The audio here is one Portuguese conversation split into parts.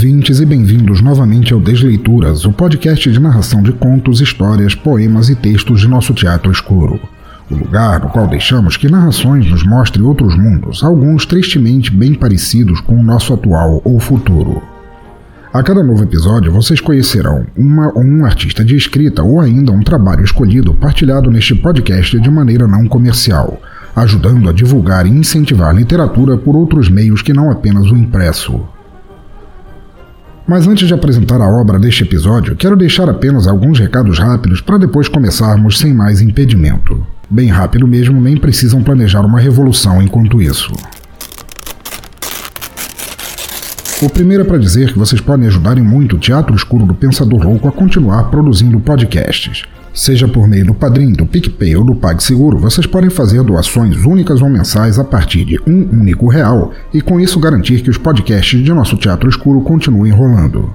Ouvintes, e bem-vindos novamente ao Desleituras, o podcast de narração de contos, histórias, poemas e textos de nosso teatro escuro. O lugar no qual deixamos que narrações nos mostrem outros mundos, alguns tristemente bem parecidos com o nosso atual ou futuro. A cada novo episódio vocês conhecerão uma ou um artista de escrita ou ainda um trabalho escolhido partilhado neste podcast de maneira não comercial, ajudando a divulgar e incentivar literatura por outros meios que não apenas o impresso. Mas antes de apresentar a obra deste episódio, quero deixar apenas alguns recados rápidos para depois começarmos sem mais impedimento. Bem rápido mesmo, nem precisam planejar uma revolução enquanto isso. O primeiro é para dizer que vocês podem ajudar em muito o Teatro Escuro do Pensador Louco a continuar produzindo podcasts. Seja por meio do Padrim, do PicPay ou do PagSeguro, vocês podem fazer doações únicas ou mensais a partir de um único real e com isso garantir que os podcasts de nosso Teatro Escuro continuem rolando.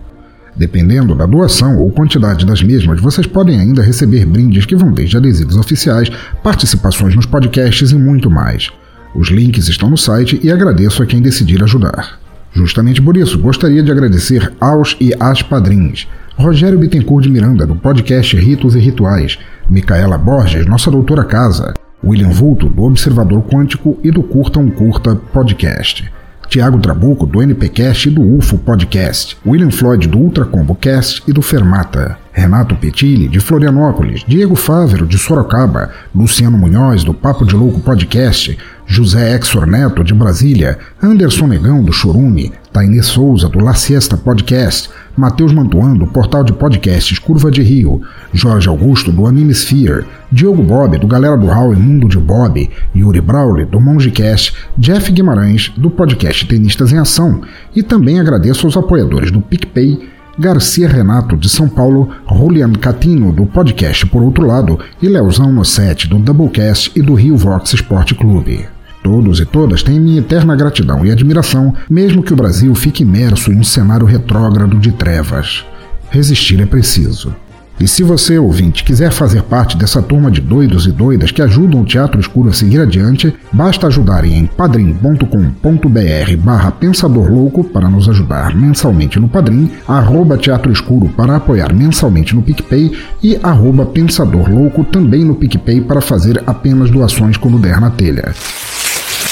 Dependendo da doação ou quantidade das mesmas, vocês podem ainda receber brindes que vão desde adesivos oficiais, participações nos podcasts e muito mais. Os links estão no site e agradeço a quem decidir ajudar. Justamente por isso, gostaria de agradecer aos e às padrinhos. Rogério Bittencourt de Miranda, do podcast Ritos e Rituais, Micaela Borges, nossa doutora casa, William Vulto, do Observador Quântico e do Curta um Curta Podcast, Tiago Trabuco, do NPcast e do UFO Podcast, William Floyd, do Ultra Combo Cast e do Fermata, Renato Petilli, de Florianópolis, Diego Fávero, de Sorocaba, Luciano Munhoz, do Papo de Louco Podcast, José Exor Neto, de Brasília, Anderson Negão, do Chorume, Tainê Souza, do La Siesta Podcast, Matheus Mantuan, do portal de podcasts Curva de Rio, Jorge Augusto, do Anime Sphere, Diogo Bob, do Galera do Hall e Mundo de Bob, Yuri Brawley, do Mongecast, Jeff Guimarães, do podcast Tenistas em Ação, e também agradeço aos apoiadores do PicPay, Garcia Renato, de São Paulo, Julian Catino, do podcast Por Outro Lado, e Leozão Nosset, do Doublecast e do Rio Vox Esporte Clube. Todos e todas têm minha eterna gratidão e admiração, mesmo que o Brasil fique imerso em um cenário retrógrado de trevas. Resistir é preciso. E se você, ouvinte, quiser fazer parte dessa turma de doidos e doidas que ajudam o Teatro Escuro a seguir adiante, basta ajudar em padrim.com.br barra Pensador Louco para nos ajudar mensalmente no Padrim, arroba Teatro Escuro para apoiar mensalmente no PicPay e arroba Pensador Louco também no PicPay para fazer apenas doações quando der na telha.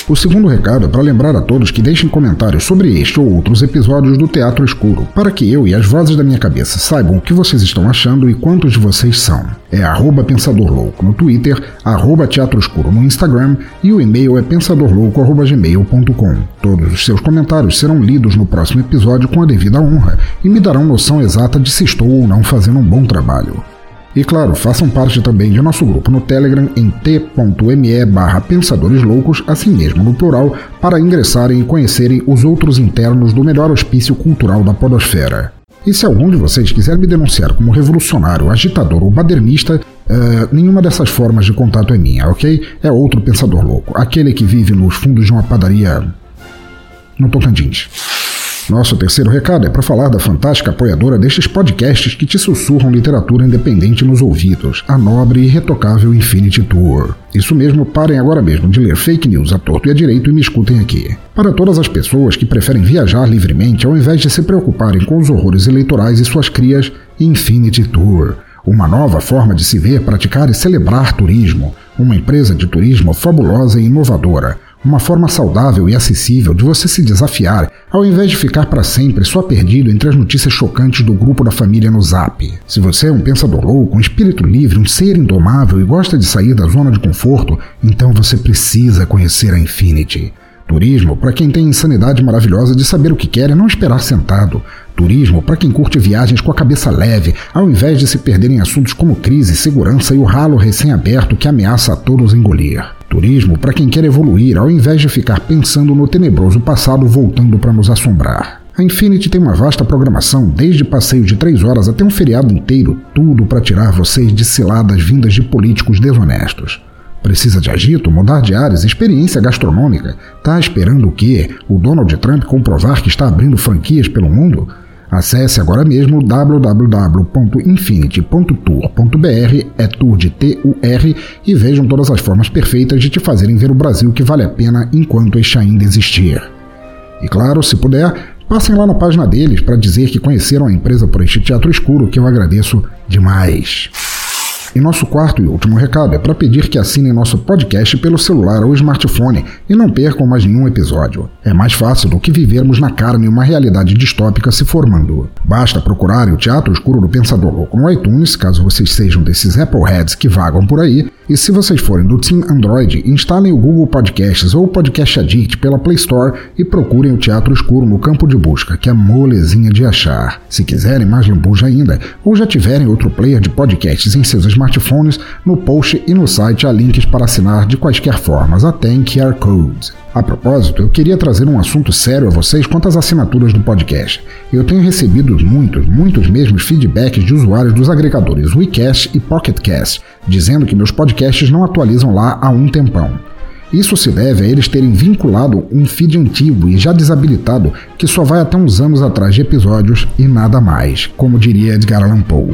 O segundo recado é para lembrar a todos que deixem comentários sobre este ou outros episódios do Teatro Escuro, para que eu e as vozes da minha cabeça saibam o que vocês estão achando e quantos de vocês são. É arroba Pensador Louco no Twitter, arroba Teatro Escuro no Instagram e o e-mail é pensadorlouco.gmail.com. Todos os seus comentários serão lidos no próximo episódio com a devida honra e me darão noção exata de se estou ou não fazendo um bom trabalho. E claro, façam parte também de nosso grupo no Telegram em t.me barra Pensadores Loucos, assim mesmo no plural, para ingressarem e conhecerem os outros internos do melhor hospício cultural da podosfera. E se algum de vocês quiser me denunciar como revolucionário, agitador ou badernista, uh, nenhuma dessas formas de contato é minha, ok? É outro pensador louco, aquele que vive nos fundos de uma padaria no Tocantins. Nosso terceiro recado é para falar da fantástica apoiadora destes podcasts que te sussurram literatura independente nos ouvidos, a nobre e retocável Infinity Tour. Isso mesmo, parem agora mesmo de ler fake news a torto e a direito e me escutem aqui. Para todas as pessoas que preferem viajar livremente ao invés de se preocuparem com os horrores eleitorais e suas crias, Infinity Tour. Uma nova forma de se ver, praticar e celebrar turismo. Uma empresa de turismo fabulosa e inovadora uma forma saudável e acessível de você se desafiar, ao invés de ficar para sempre só perdido entre as notícias chocantes do grupo da família no Zap. Se você é um pensador louco, um espírito livre, um ser indomável e gosta de sair da zona de conforto, então você precisa conhecer a Infinity. Turismo para quem tem insanidade maravilhosa de saber o que quer e não esperar sentado. Turismo para quem curte viagens com a cabeça leve, ao invés de se perder em assuntos como crise, segurança e o ralo recém-aberto que ameaça a todos engolir. Turismo para quem quer evoluir, ao invés de ficar pensando no tenebroso passado voltando para nos assombrar. A Infinity tem uma vasta programação, desde passeio de três horas até um feriado inteiro, tudo para tirar vocês de ciladas vindas de políticos desonestos. Precisa de agito, mudar de áreas, experiência gastronômica? Tá esperando o quê? O Donald Trump comprovar que está abrindo franquias pelo mundo? Acesse agora mesmo www.infinity.tour.br, é tour de T-U-R, e vejam todas as formas perfeitas de te fazerem ver o Brasil que vale a pena enquanto este ainda existir. E claro, se puder, Passem lá na página deles para dizer que conheceram a empresa por este teatro escuro, que eu agradeço demais. E nosso quarto e último recado é para pedir que assinem nosso podcast pelo celular ou smartphone e não percam mais nenhum episódio. É mais fácil do que vivermos na carne uma realidade distópica se formando. Basta procurarem o Teatro Escuro do Pensador Louco no iTunes, caso vocês sejam desses Appleheads que vagam por aí, e se vocês forem do Team Android, instalem o Google Podcasts ou o Podcast Addict pela Play Store e procurem o Teatro Escuro no campo de busca, que é molezinha de achar. Se quiserem mais lambuja ainda, ou já tiverem outro player de podcasts em seus no post e no site há links para assinar de quaisquer formas, até em QR Codes. A propósito, eu queria trazer um assunto sério a vocês quanto às assinaturas do podcast. Eu tenho recebido muitos, muitos mesmos feedbacks de usuários dos agregadores WeCast e PocketCast, dizendo que meus podcasts não atualizam lá há um tempão. Isso se deve a eles terem vinculado um feed antigo e já desabilitado que só vai até uns anos atrás de episódios e nada mais, como diria Edgar Allan Poe.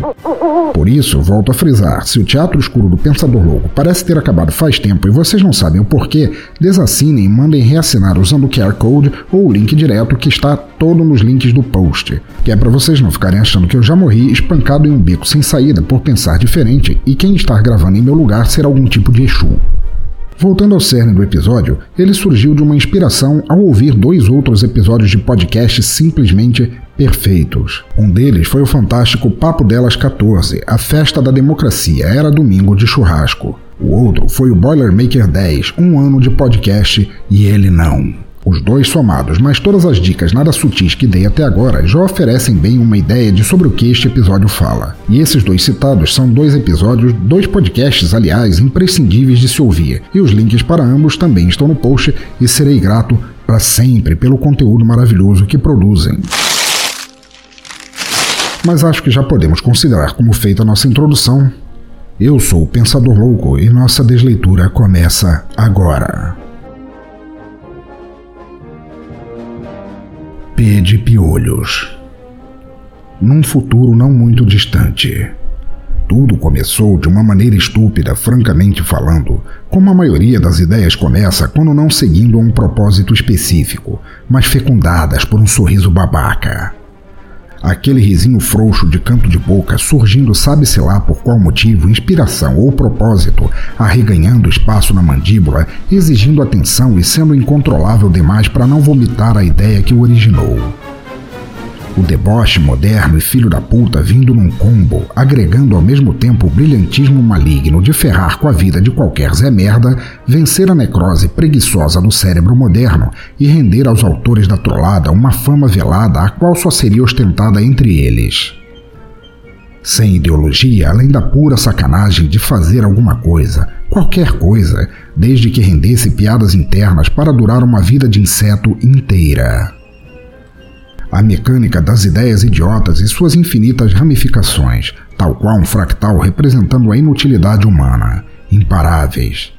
Por isso, volto a frisar: se o Teatro Escuro do Pensador Louco parece ter acabado faz tempo e vocês não sabem o porquê, desassinem e mandem reassinar usando o QR Code ou o link direto que está todo nos links do post, que é para vocês não ficarem achando que eu já morri espancado em um beco sem saída por pensar diferente e quem está gravando em meu lugar ser algum tipo de Exu. Voltando ao cerne do episódio, ele surgiu de uma inspiração ao ouvir dois outros episódios de podcast simplesmente perfeitos. Um deles foi o fantástico Papo Delas 14, a festa da democracia, era domingo de churrasco. O outro foi o Boilermaker 10, um ano de podcast e ele não. Os dois somados, mas todas as dicas nada sutis que dei até agora já oferecem bem uma ideia de sobre o que este episódio fala. E esses dois citados são dois episódios, dois podcasts, aliás, imprescindíveis de se ouvir. E os links para ambos também estão no post e serei grato para sempre pelo conteúdo maravilhoso que produzem. Mas acho que já podemos considerar como feita a nossa introdução. Eu sou o Pensador Louco e nossa desleitura começa agora. De Piolhos. Num futuro não muito distante. Tudo começou de uma maneira estúpida, francamente falando, como a maioria das ideias começa quando não seguindo a um propósito específico, mas fecundadas por um sorriso babaca. Aquele risinho frouxo de canto de boca surgindo sabe-se lá por qual motivo, inspiração ou propósito, arreganhando espaço na mandíbula, exigindo atenção e sendo incontrolável demais para não vomitar a ideia que o originou. O deboche moderno e filho da puta vindo num combo, agregando ao mesmo tempo o brilhantismo maligno de ferrar com a vida de qualquer Zé Merda, vencer a necrose preguiçosa do cérebro moderno e render aos autores da trollada uma fama velada a qual só seria ostentada entre eles. Sem ideologia, além da pura sacanagem de fazer alguma coisa, qualquer coisa, desde que rendesse piadas internas para durar uma vida de inseto inteira a mecânica das ideias idiotas e suas infinitas ramificações, tal qual um fractal representando a inutilidade humana, imparáveis.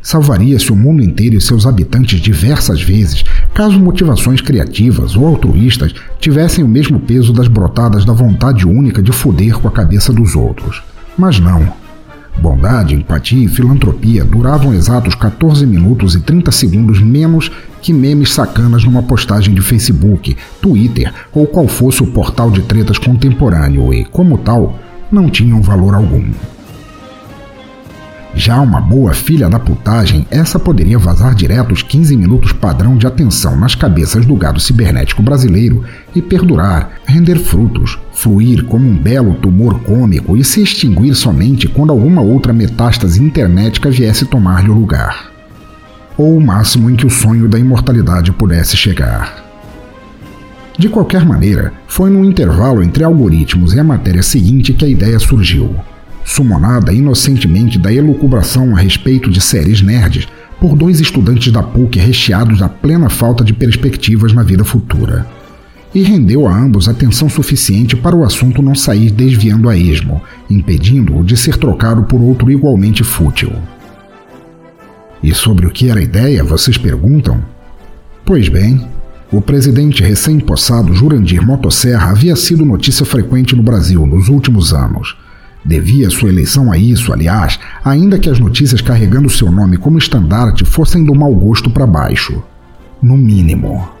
Salvaria-se o mundo inteiro e seus habitantes diversas vezes, caso motivações criativas ou altruístas tivessem o mesmo peso das brotadas da vontade única de foder com a cabeça dos outros. Mas não. Bondade, empatia e filantropia duravam exatos 14 minutos e 30 segundos menos que memes sacanas numa postagem de Facebook, Twitter ou qual fosse o portal de tretas contemporâneo e, como tal, não tinham valor algum. Já uma boa filha da putagem, essa poderia vazar direto os 15 minutos padrão de atenção nas cabeças do gado cibernético brasileiro e perdurar, render frutos, fluir como um belo tumor cômico e se extinguir somente quando alguma outra metástase internética viesse tomar-lhe o lugar. Ou o máximo em que o sonho da imortalidade pudesse chegar. De qualquer maneira, foi no intervalo entre algoritmos e a matéria seguinte que a ideia surgiu sumonada inocentemente da elucubração a respeito de séries nerds por dois estudantes da PUC recheados da plena falta de perspectivas na vida futura. e rendeu a ambos atenção suficiente para o assunto não sair desviando a esmo, impedindo-o de ser trocado por outro igualmente fútil. E sobre o que era a ideia, vocês perguntam? Pois bem, o presidente recém-possado Jurandir Motosserra havia sido notícia frequente no Brasil nos últimos anos. Devia sua eleição a isso, aliás, ainda que as notícias carregando seu nome como estandarte fossem do mau gosto para baixo. No mínimo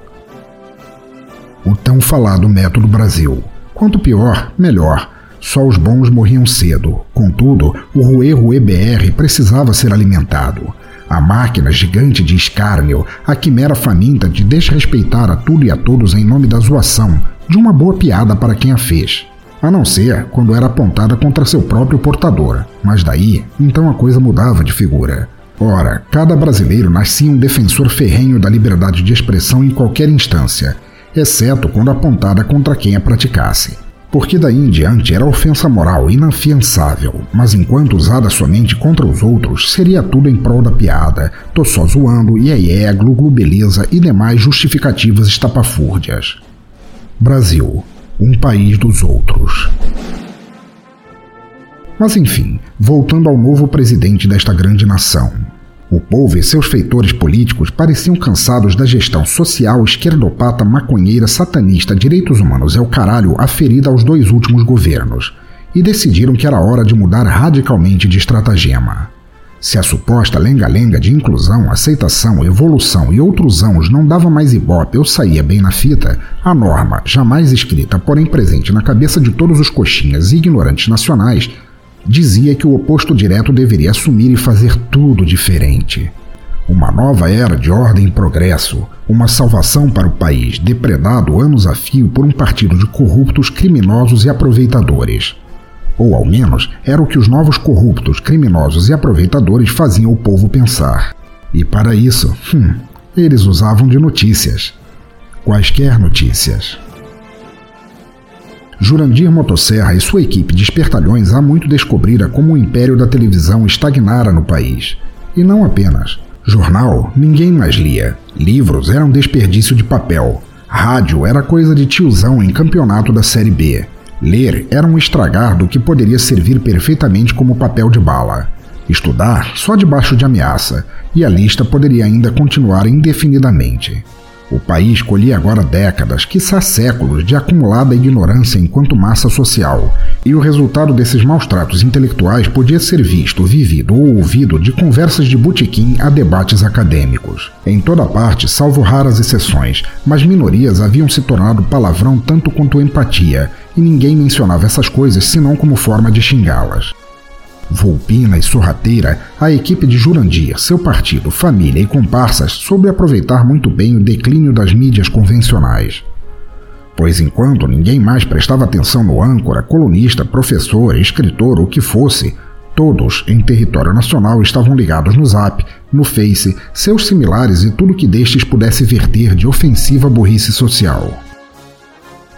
o tão falado método Brasil. Quanto pior, melhor. Só os bons morriam cedo. Contudo, o Rue Rue BR precisava ser alimentado. A máquina gigante de escárnio, a quimera faminta de desrespeitar a tudo e a todos em nome da zoação, de uma boa piada para quem a fez. A não ser quando era apontada contra seu próprio portador. Mas daí, então a coisa mudava de figura. Ora, cada brasileiro nascia um defensor ferrenho da liberdade de expressão em qualquer instância, exceto quando apontada contra quem a praticasse. Porque daí em diante era ofensa moral inafiançável, mas enquanto usada somente contra os outros, seria tudo em prol da piada, tô só zoando, iê, glu glu beleza e demais justificativas estapafúrdias. Brasil, um país dos outros. Mas enfim, voltando ao novo presidente desta grande nação, o povo e seus feitores políticos pareciam cansados da gestão social, esquerdopata, maconheira, satanista, direitos humanos é o caralho aferida aos dois últimos governos, e decidiram que era hora de mudar radicalmente de estratagema. Se a suposta lenga-lenga de inclusão, aceitação, evolução e outros anos não dava mais ibope ou saía bem na fita, a norma, jamais escrita, porém presente na cabeça de todos os coxinhas e ignorantes nacionais, dizia que o oposto direto deveria assumir e fazer tudo diferente. Uma nova era de ordem e progresso, uma salvação para o país, depredado anos a fio por um partido de corruptos, criminosos e aproveitadores. Ou ao menos era o que os novos corruptos, criminosos e aproveitadores faziam o povo pensar. E para isso, hum, eles usavam de notícias. Quaisquer notícias. Jurandir Motosserra e sua equipe de espertalhões há muito descobrira como o império da televisão estagnara no país. E não apenas. Jornal ninguém mais lia. Livros eram desperdício de papel. Rádio era coisa de tiozão em campeonato da Série B. Ler era um estragar do que poderia servir perfeitamente como papel de bala. Estudar só debaixo de ameaça, e a lista poderia ainda continuar indefinidamente. O país colhia agora décadas, quiçá séculos, de acumulada ignorância enquanto massa social, e o resultado desses maus tratos intelectuais podia ser visto, vivido ou ouvido de conversas de botequim a debates acadêmicos. Em toda parte, salvo raras exceções, mas minorias haviam se tornado palavrão tanto quanto empatia, e ninguém mencionava essas coisas senão como forma de xingá-las. Volpina e sorrateira, a equipe de Jurandir, seu partido, família e comparsas soube aproveitar muito bem o declínio das mídias convencionais. Pois enquanto ninguém mais prestava atenção no âncora, colunista, professor, escritor, o que fosse, todos em território nacional estavam ligados no Zap, no Face, seus similares e tudo que destes pudesse verter de ofensiva burrice social.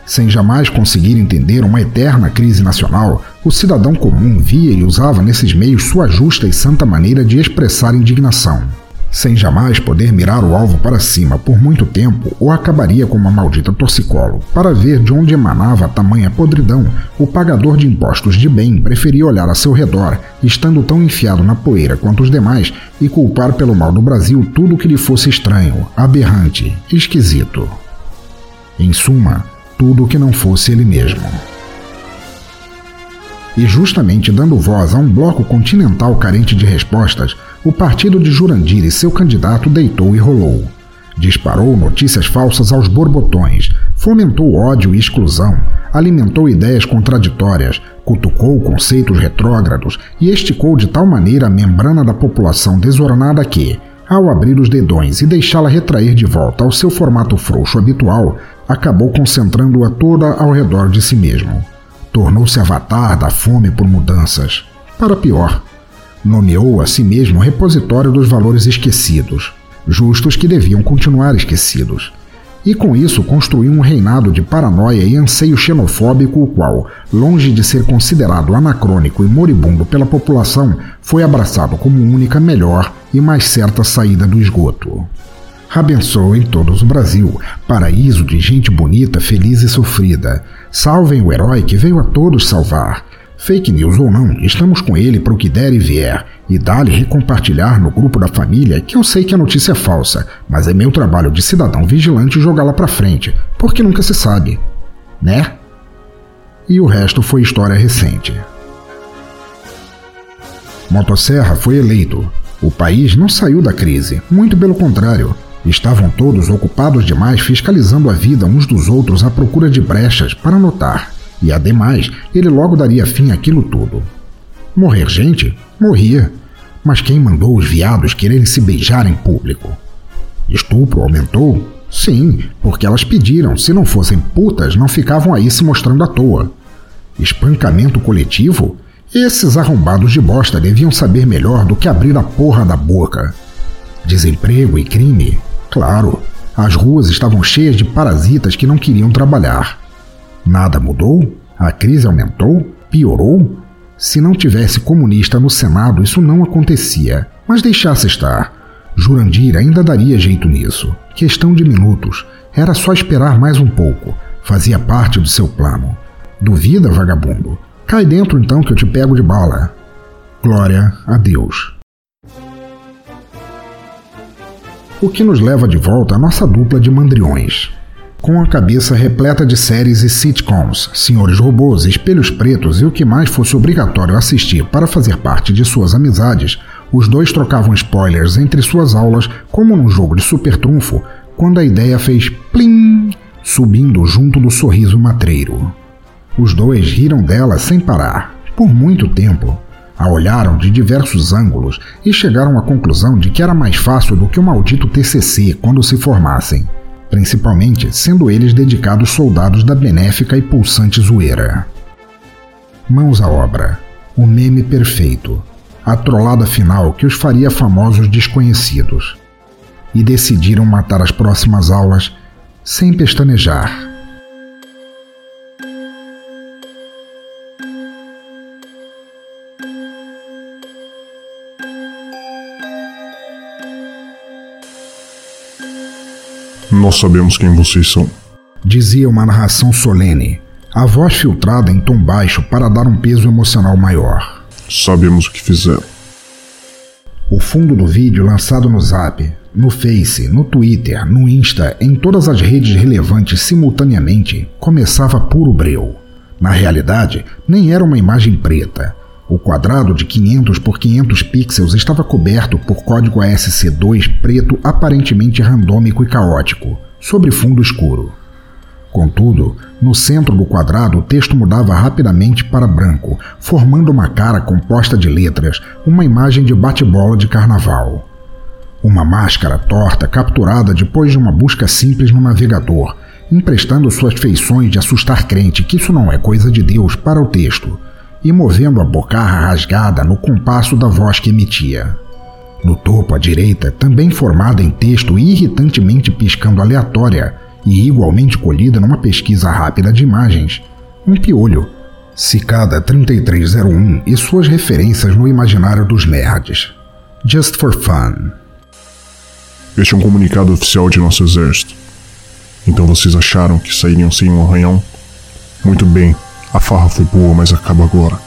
Sem jamais conseguir entender uma eterna crise nacional, o cidadão comum via e usava nesses meios sua justa e santa maneira de expressar indignação. Sem jamais poder mirar o alvo para cima por muito tempo, ou acabaria com uma maldita torcicolo. Para ver de onde emanava tamanha podridão, o pagador de impostos de bem preferia olhar a seu redor, estando tão enfiado na poeira quanto os demais, e culpar pelo mal do Brasil tudo o que lhe fosse estranho, aberrante, esquisito. Em suma, tudo que não fosse ele mesmo. E justamente dando voz a um bloco continental carente de respostas, o partido de Jurandir e seu candidato deitou e rolou. Disparou notícias falsas aos borbotões, fomentou ódio e exclusão, alimentou ideias contraditórias, cutucou conceitos retrógrados e esticou de tal maneira a membrana da população desornada que, ao abrir os dedões e deixá-la retrair de volta ao seu formato frouxo habitual, acabou concentrando-a toda ao redor de si mesmo. Tornou-se avatar da fome por mudanças. Para pior, nomeou a si mesmo repositório dos valores esquecidos, justos que deviam continuar esquecidos. E com isso construiu um reinado de paranoia e anseio xenofóbico, o qual, longe de ser considerado anacrônico e moribundo pela população, foi abraçado como única melhor e mais certa saída do esgoto. Abençoem todos o Brasil, paraíso de gente bonita, feliz e sofrida. Salvem o herói que veio a todos salvar. Fake news ou não, estamos com ele para o que der e vier. E dá-lhe recompartilhar no grupo da família que eu sei que a notícia é falsa, mas é meu trabalho de cidadão vigilante jogá-la para frente, porque nunca se sabe. Né? E o resto foi história recente. Motosserra foi eleito. O país não saiu da crise, muito pelo contrário. Estavam todos ocupados demais fiscalizando a vida uns dos outros à procura de brechas para notar. E ademais, ele logo daria fim àquilo tudo. Morrer gente? Morria. Mas quem mandou os viados quererem se beijar em público? Estupro aumentou? Sim, porque elas pediram. Se não fossem putas, não ficavam aí se mostrando à toa. Espancamento coletivo? Esses arrombados de bosta deviam saber melhor do que abrir a porra da boca. Desemprego e crime? Claro, as ruas estavam cheias de parasitas que não queriam trabalhar. Nada mudou? A crise aumentou? Piorou? Se não tivesse comunista no Senado, isso não acontecia. Mas deixasse estar. Jurandir ainda daria jeito nisso. Questão de minutos. Era só esperar mais um pouco. Fazia parte do seu plano. Duvida, vagabundo? Cai dentro então que eu te pego de bala. Glória a Deus. O que nos leva de volta à nossa dupla de mandriões. Com a cabeça repleta de séries e sitcoms, senhores robôs, espelhos pretos e o que mais fosse obrigatório assistir para fazer parte de suas amizades, os dois trocavam spoilers entre suas aulas como num jogo de super trunfo, quando a ideia fez plim, subindo junto do sorriso matreiro. Os dois riram dela sem parar, por muito tempo, a olharam de diversos ângulos e chegaram à conclusão de que era mais fácil do que o maldito TCC quando se formassem, principalmente sendo eles dedicados soldados da benéfica e pulsante zoeira. Mãos à obra. O meme perfeito. A trollada final que os faria famosos desconhecidos. E decidiram matar as próximas aulas sem pestanejar. Nós sabemos quem vocês são. Dizia uma narração solene, a voz filtrada em tom baixo para dar um peso emocional maior. Sabemos o que fizeram. O fundo do vídeo lançado no Zap, no Face, no Twitter, no Insta, em todas as redes relevantes simultaneamente, começava puro breu. Na realidade, nem era uma imagem preta. O quadrado de 500 por 500 pixels estava coberto por código ASC2 preto aparentemente randômico e caótico, sobre fundo escuro. Contudo, no centro do quadrado o texto mudava rapidamente para branco, formando uma cara composta de letras, uma imagem de bate-bola de carnaval. Uma máscara torta capturada depois de uma busca simples no navegador, emprestando suas feições de assustar crente que isso não é coisa de Deus para o texto e movendo a bocarra rasgada no compasso da voz que emitia. No topo à direita, também formada em texto irritantemente piscando aleatória e igualmente colhida numa pesquisa rápida de imagens, um piolho, Cicada 3301 e suas referências no imaginário dos nerds. Just for fun. Este é um comunicado oficial de nosso exército. Então vocês acharam que sairiam sem um arranhão? Muito bem, a farra foi boa, mas acaba agora.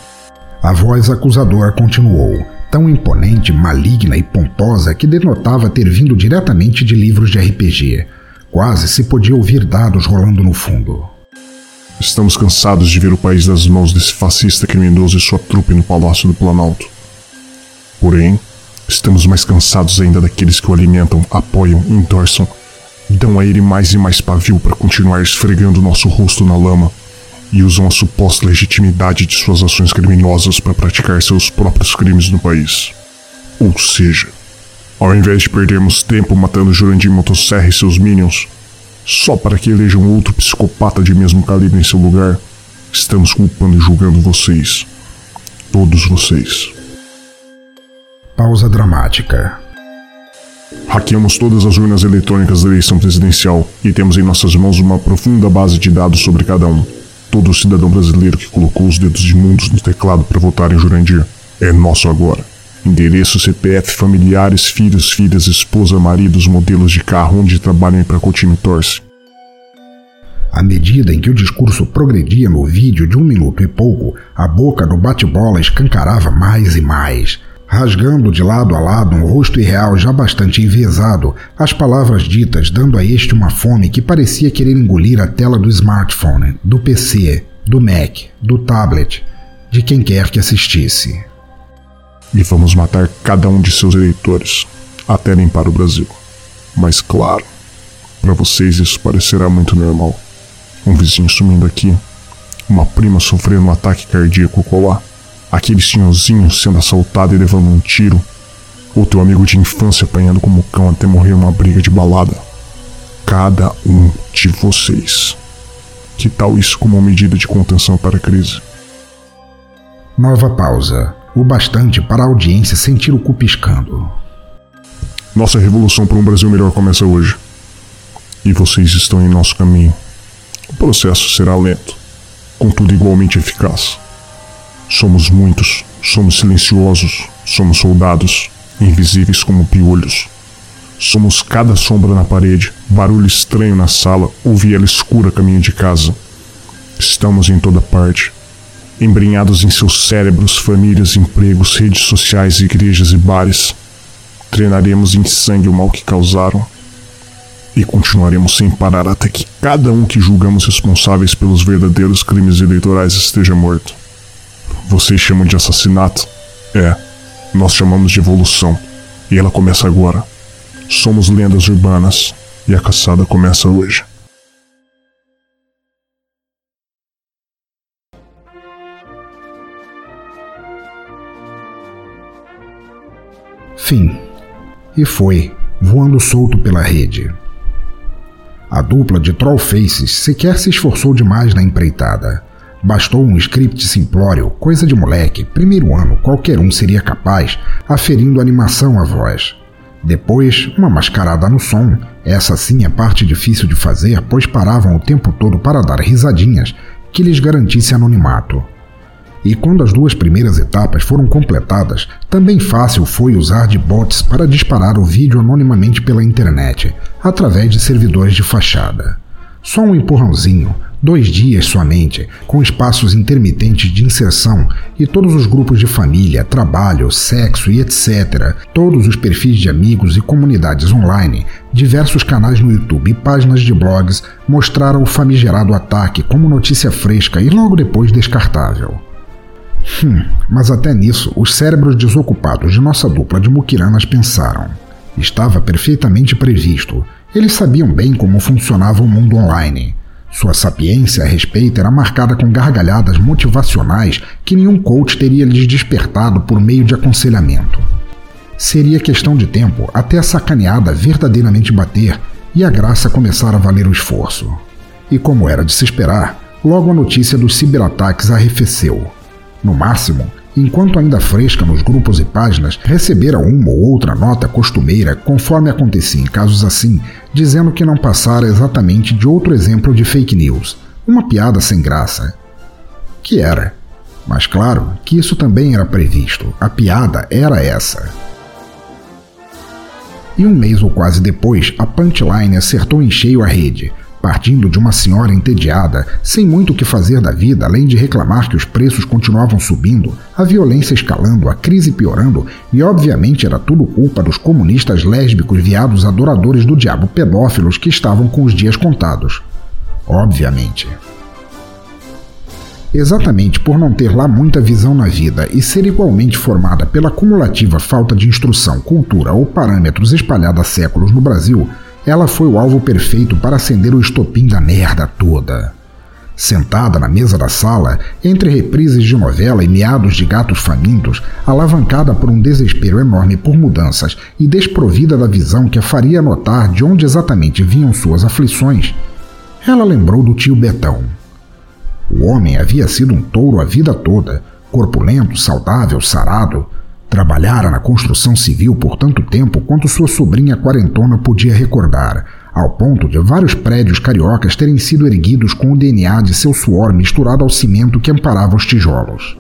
A voz acusadora continuou, tão imponente, maligna e pomposa que denotava ter vindo diretamente de livros de RPG. Quase se podia ouvir dados rolando no fundo. Estamos cansados de ver o país das mãos desse fascista criminoso e sua trupe no Palácio do Planalto. Porém, estamos mais cansados ainda daqueles que o alimentam, apoiam, endossam, dão a ele mais e mais pavio para continuar esfregando nosso rosto na lama e usam a suposta legitimidade de suas ações criminosas para praticar seus próprios crimes no país. Ou seja, ao invés de perdermos tempo matando Jurandir Motosserra e seus minions, só para que elejam outro psicopata de mesmo calibre em seu lugar, estamos culpando e julgando vocês. Todos vocês. Pausa dramática. Hackeamos todas as urnas eletrônicas da eleição presidencial e temos em nossas mãos uma profunda base de dados sobre cada um. Todo cidadão brasileiro que colocou os dedos imundos no teclado para votar em Jurandir é nosso agora. endereço, CPF, familiares, filhos, filhas, esposa, maridos, modelos de carro, onde trabalham para qual torce. À medida em que o discurso progredia no vídeo de um minuto e pouco, a boca do bate-bola escancarava mais e mais, rasgando de lado a lado um rosto irreal já bastante enviesado, as palavras ditas dando a este uma fome que parecia querer engolir a tela do smartphone, do PC, do Mac, do tablet, de quem quer que assistisse. E vamos matar cada um de seus eleitores, até limpar o Brasil. Mas claro, para vocês isso parecerá muito normal um vizinho sumindo aqui, uma prima sofrendo um ataque cardíaco colar, aquele senhorzinho sendo assaltado e levando um tiro, ou teu amigo de infância apanhando como cão até morrer numa briga de balada. Cada um de vocês. Que tal isso como uma medida de contenção para a crise? Nova pausa. O bastante para a audiência sentir o cu piscando. Nossa revolução para um Brasil melhor começa hoje. E vocês estão em nosso caminho. O processo será lento, contudo igualmente eficaz. Somos muitos, somos silenciosos, somos soldados, invisíveis como piolhos. Somos cada sombra na parede, barulho estranho na sala ou viela escura caminho de casa. Estamos em toda parte, embrenhados em seus cérebros, famílias, empregos, redes sociais, igrejas e bares. Treinaremos em sangue o mal que causaram e continuaremos sem parar até que cada um que julgamos responsáveis pelos verdadeiros crimes eleitorais esteja morto. Vocês chamam de assassinato? É, nós chamamos de evolução. E ela começa agora. Somos lendas urbanas e a caçada começa hoje. Fim. E foi, voando solto pela rede. A dupla de Trollfaces sequer se esforçou demais na empreitada. Bastou um script simplório, coisa de moleque, primeiro ano, qualquer um seria capaz, aferindo animação à voz. Depois, uma mascarada no som, essa sim é parte difícil de fazer, pois paravam o tempo todo para dar risadinhas que lhes garantisse anonimato. E quando as duas primeiras etapas foram completadas, também fácil foi usar de bots para disparar o vídeo anonimamente pela internet, através de servidores de fachada. Só um empurrãozinho, dois dias somente, com espaços intermitentes de inserção e todos os grupos de família, trabalho, sexo e etc., todos os perfis de amigos e comunidades online, diversos canais no YouTube e páginas de blogs mostraram o famigerado ataque como notícia fresca e logo depois descartável. Hum, mas até nisso, os cérebros desocupados de nossa dupla de muquiranas pensaram. Estava perfeitamente previsto. Eles sabiam bem como funcionava o mundo online. Sua sapiência a respeito era marcada com gargalhadas motivacionais que nenhum coach teria lhes despertado por meio de aconselhamento. Seria questão de tempo até a sacaneada verdadeiramente bater e a graça começar a valer o esforço. E como era de se esperar, logo a notícia dos ciberataques arrefeceu. No máximo, enquanto ainda fresca nos grupos e páginas, recebera uma ou outra nota costumeira, conforme acontecia em casos assim, dizendo que não passara exatamente de outro exemplo de fake news, uma piada sem graça. Que era. Mas claro que isso também era previsto, a piada era essa. E um mês ou quase depois, a punchline acertou em cheio a rede, partindo de uma senhora entediada, sem muito o que fazer da vida além de reclamar que os preços continuavam subindo, a violência escalando, a crise piorando, e obviamente era tudo culpa dos comunistas lésbicos viados adoradores do diabo pedófilos que estavam com os dias contados. Obviamente. Exatamente por não ter lá muita visão na vida e ser igualmente formada pela cumulativa falta de instrução, cultura ou parâmetros espalhada há séculos no Brasil, ela foi o alvo perfeito para acender o estopim da merda toda. Sentada na mesa da sala, entre reprises de novela e meados de gatos famintos, alavancada por um desespero enorme por mudanças e desprovida da visão que a faria notar de onde exatamente vinham suas aflições, ela lembrou do tio Betão. O homem havia sido um touro a vida toda, corpulento, saudável, sarado, Trabalhara na construção civil por tanto tempo quanto sua sobrinha quarentona podia recordar, ao ponto de vários prédios cariocas terem sido erguidos com o DNA de seu suor misturado ao cimento que amparava os tijolos.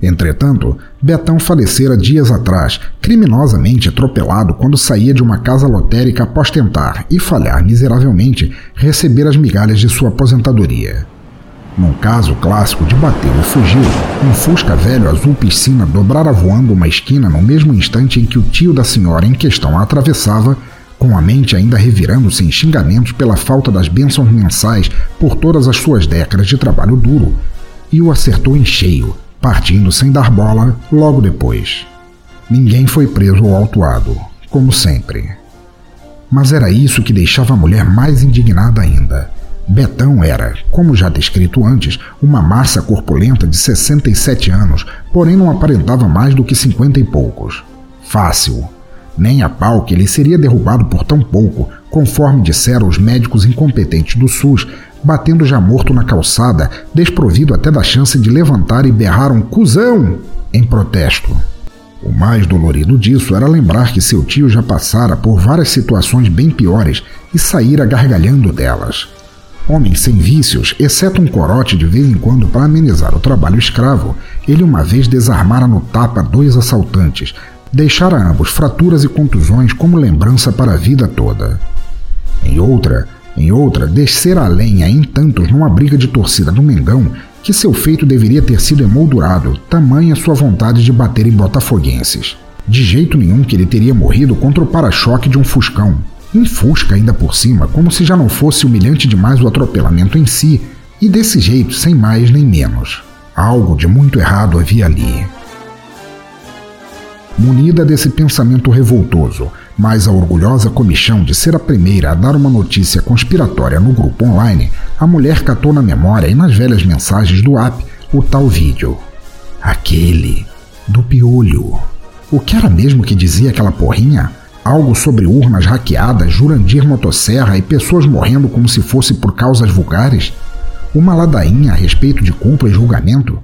Entretanto, Betão falecera dias atrás, criminosamente atropelado quando saía de uma casa lotérica após tentar, e falhar miseravelmente, receber as migalhas de sua aposentadoria. Num caso clássico de bater e fugir, um Fusca velho azul piscina dobrara voando uma esquina no mesmo instante em que o tio da senhora em questão a atravessava, com a mente ainda revirando-se em xingamentos pela falta das bênçãos mensais por todas as suas décadas de trabalho duro, e o acertou em cheio, partindo sem dar bola logo depois. Ninguém foi preso ou autuado, como sempre. Mas era isso que deixava a mulher mais indignada ainda. Betão era, como já descrito antes, uma massa corpulenta de 67 anos, porém não aparentava mais do que 50 e poucos. Fácil. Nem a pau que ele seria derrubado por tão pouco, conforme disseram os médicos incompetentes do SUS, batendo já morto na calçada, desprovido até da chance de levantar e berrar um cuzão em protesto. O mais dolorido disso era lembrar que seu tio já passara por várias situações bem piores e saíra gargalhando delas. Homem sem vícios, exceto um corote de vez em quando para amenizar o trabalho escravo, ele uma vez desarmara no tapa dois assaltantes, deixara ambos fraturas e contusões como lembrança para a vida toda. Em outra, em outra, descer a lenha em tantos numa briga de torcida do Mengão que seu feito deveria ter sido emoldurado, tamanha sua vontade de bater em botafoguenses. De jeito nenhum que ele teria morrido contra o para-choque de um fuscão. Um fusca ainda por cima, como se já não fosse humilhante demais o atropelamento em si, e desse jeito, sem mais nem menos. Algo de muito errado havia ali. Munida desse pensamento revoltoso, mas a orgulhosa comichão de ser a primeira a dar uma notícia conspiratória no grupo online, a mulher catou na memória e nas velhas mensagens do app o tal vídeo. Aquele do piolho. O que era mesmo que dizia aquela porrinha? Algo sobre urnas hackeadas, Jurandir Motosserra e pessoas morrendo como se fosse por causas vulgares? Uma ladainha a respeito de culpa e julgamento?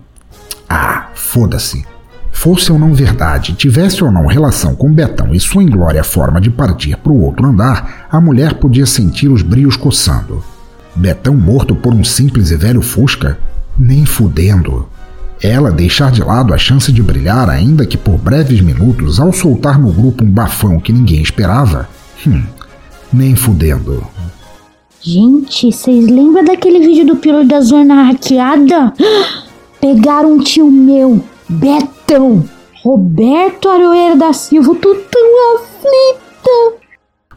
Ah, foda-se. Fosse ou não verdade, tivesse ou não relação com Betão e sua inglória forma de partir para o outro andar, a mulher podia sentir os brios coçando. Betão morto por um simples e velho Fusca? Nem fudendo. Ela deixar de lado a chance de brilhar, ainda que por breves minutos, ao soltar no grupo um bafão que ninguém esperava? Hum, nem fudendo. Gente, vocês lembram daquele vídeo do piloto da zona hackeada? Pegaram um tio meu, Betão, Roberto Aroeira da Silva, tô tão aflita.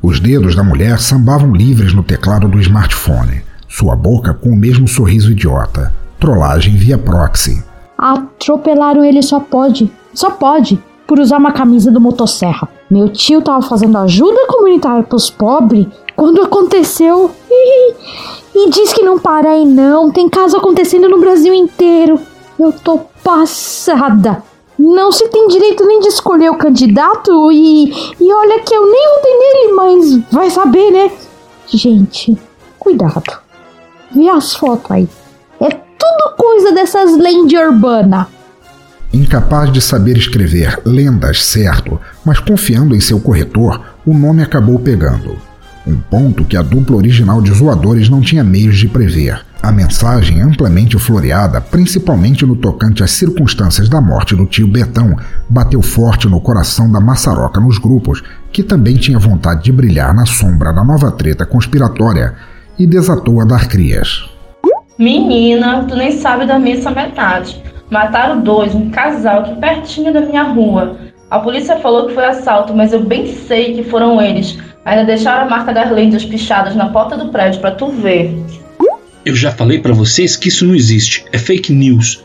Os dedos da mulher sambavam livres no teclado do smartphone, sua boca com o mesmo sorriso idiota. Trollagem via proxy. Atropelaram ele só pode, só pode, por usar uma camisa do motosserra. Meu tio tava fazendo ajuda comunitária pros pobres quando aconteceu. E, diz que não para aí não, tem caso acontecendo no Brasil inteiro. Eu tô passada. Não se tem direito nem de escolher o candidato e, e olha que eu nem votei nele, mas vai saber, né? Gente, cuidado. Vê as fotos aí. É tudo coisa dessas lendas urbanas. Incapaz de saber escrever lendas certo, mas confiando em seu corretor, o nome acabou pegando. Um ponto que a dupla original de zoadores não tinha meios de prever. A mensagem, amplamente floreada, principalmente no tocante às circunstâncias da morte do tio Betão, bateu forte no coração da maçaroca nos grupos, que também tinha vontade de brilhar na sombra da nova treta conspiratória, e desatou a dar crias. Menina, tu nem sabe da missa metade. Mataram dois, um casal aqui pertinho da minha rua. A polícia falou que foi assalto, mas eu bem sei que foram eles. Ainda deixaram a marca das lentes pichadas na porta do prédio para tu ver. Eu já falei para vocês que isso não existe, é fake news.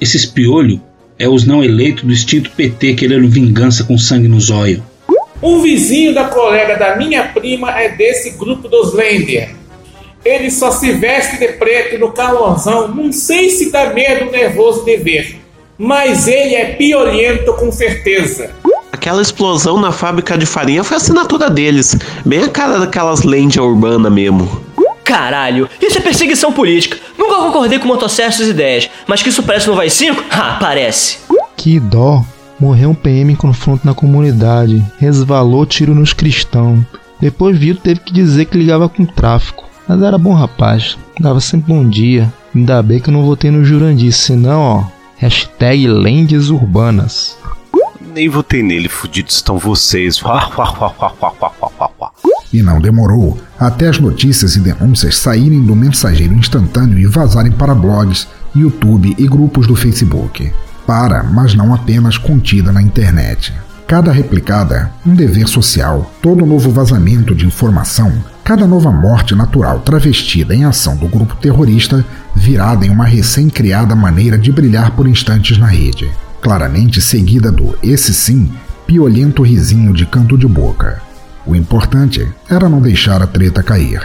Esse espiolho é os não eleitos do extinto PT querendo vingança com sangue nos olhos. Um vizinho da colega da minha prima é desse grupo dos Lender. Ele só se veste de preto no calorzão, não sei se dá medo nervoso de ver, mas ele é piolento com certeza. Aquela explosão na fábrica de farinha foi a assinatura deles, bem a cara daquelas lendas urbanas mesmo. Caralho, isso é perseguição política. Nunca concordei com motosserra essas ideias, mas que isso parece no Vai 5? Ah, parece. Que dó. Morreu um PM em confronto na comunidade. Resvalou tiro nos cristãos. Depois Vitor teve que dizer que ligava com tráfico. Mas era bom rapaz. Dava sempre bom dia. Ainda bem que eu não votei no Jurandir, senão, ó, Hashtag Lendes Urbanas. Nem votei nele, fudidos estão vocês. E não demorou até as notícias e denúncias saírem do mensageiro instantâneo e vazarem para blogs, YouTube e grupos do Facebook. Para, mas não apenas contida na internet. Cada replicada, um dever social, todo novo vazamento de informação, cada nova morte natural travestida em ação do grupo terrorista, virada em uma recém-criada maneira de brilhar por instantes na rede. Claramente seguida do, esse sim, piolento risinho de canto de boca. O importante era não deixar a treta cair.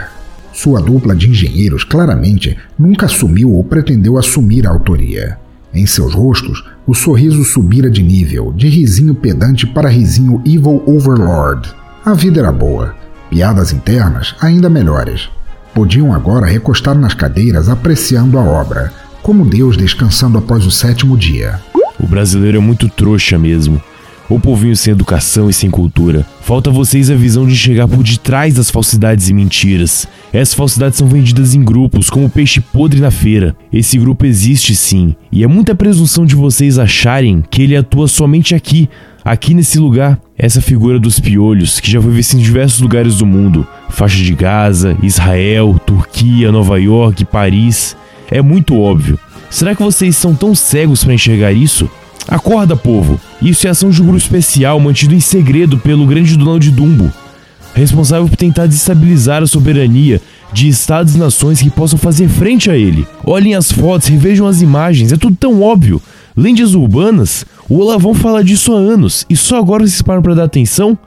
Sua dupla de engenheiros claramente nunca assumiu ou pretendeu assumir a autoria. Em seus rostos, o sorriso subira de nível, de risinho pedante para risinho Evil Overlord. A vida era boa, piadas internas ainda melhores. Podiam agora recostar nas cadeiras apreciando a obra, como Deus descansando após o sétimo dia. O brasileiro é muito trouxa mesmo. O povinho sem educação e sem cultura. Falta a vocês a visão de chegar por detrás das falsidades e mentiras. Essas falsidades são vendidas em grupos, como peixe podre na feira. Esse grupo existe sim, e é muita presunção de vocês acharem que ele atua somente aqui, aqui nesse lugar. Essa figura dos piolhos, que já foi vista em diversos lugares do mundo faixa de Gaza, Israel, Turquia, Nova York, Paris. É muito óbvio. Será que vocês são tão cegos para enxergar isso? Acorda, povo! Isso é ação de um grupo especial mantido em segredo pelo grande Donald Dumbo, responsável por tentar desestabilizar a soberania de estados e nações que possam fazer frente a ele. Olhem as fotos, revejam as imagens, é tudo tão óbvio. Lendas urbanas? O Olavão fala disso há anos e só agora vocês param para dar atenção?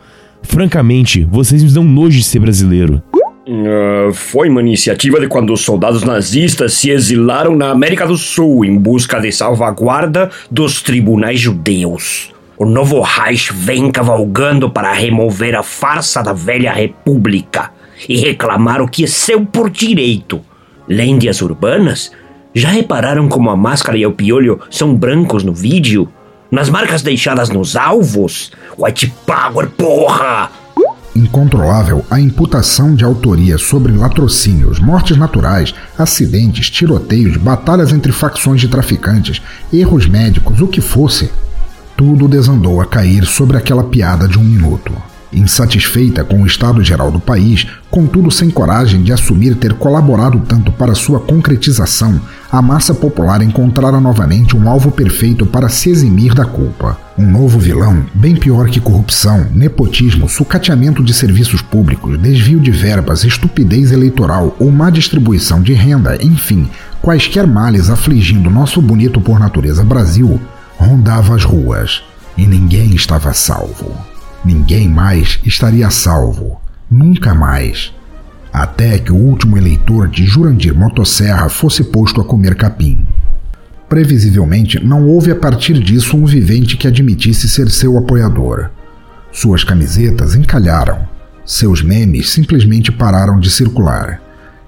Francamente, vocês me dão nojo de ser brasileiro. Uh, foi uma iniciativa de quando os soldados nazistas se exilaram na América do Sul em busca de salvaguarda dos tribunais judeus. O novo Reich vem cavalgando para remover a farsa da velha república e reclamar o que é seu por direito. Lendas urbanas? Já repararam como a máscara e o piolho são brancos no vídeo? Nas marcas deixadas nos alvos? White Power, porra! Incontrolável a imputação de autoria sobre latrocínios, mortes naturais, acidentes, tiroteios, batalhas entre facções de traficantes, erros médicos, o que fosse. Tudo desandou a cair sobre aquela piada de um minuto. Insatisfeita com o estado geral do país, contudo sem coragem de assumir ter colaborado tanto para sua concretização, a massa popular encontrara novamente um alvo perfeito para se eximir da culpa. Um novo vilão, bem pior que corrupção, nepotismo, sucateamento de serviços públicos, desvio de verbas, estupidez eleitoral ou má distribuição de renda, enfim, quaisquer males afligindo nosso bonito por natureza Brasil, rondava as ruas e ninguém estava salvo. Ninguém mais estaria salvo, nunca mais, até que o último eleitor de Jurandir Motosserra fosse posto a comer capim. Previsivelmente, não houve a partir disso um vivente que admitisse ser seu apoiador. Suas camisetas encalharam, seus memes simplesmente pararam de circular.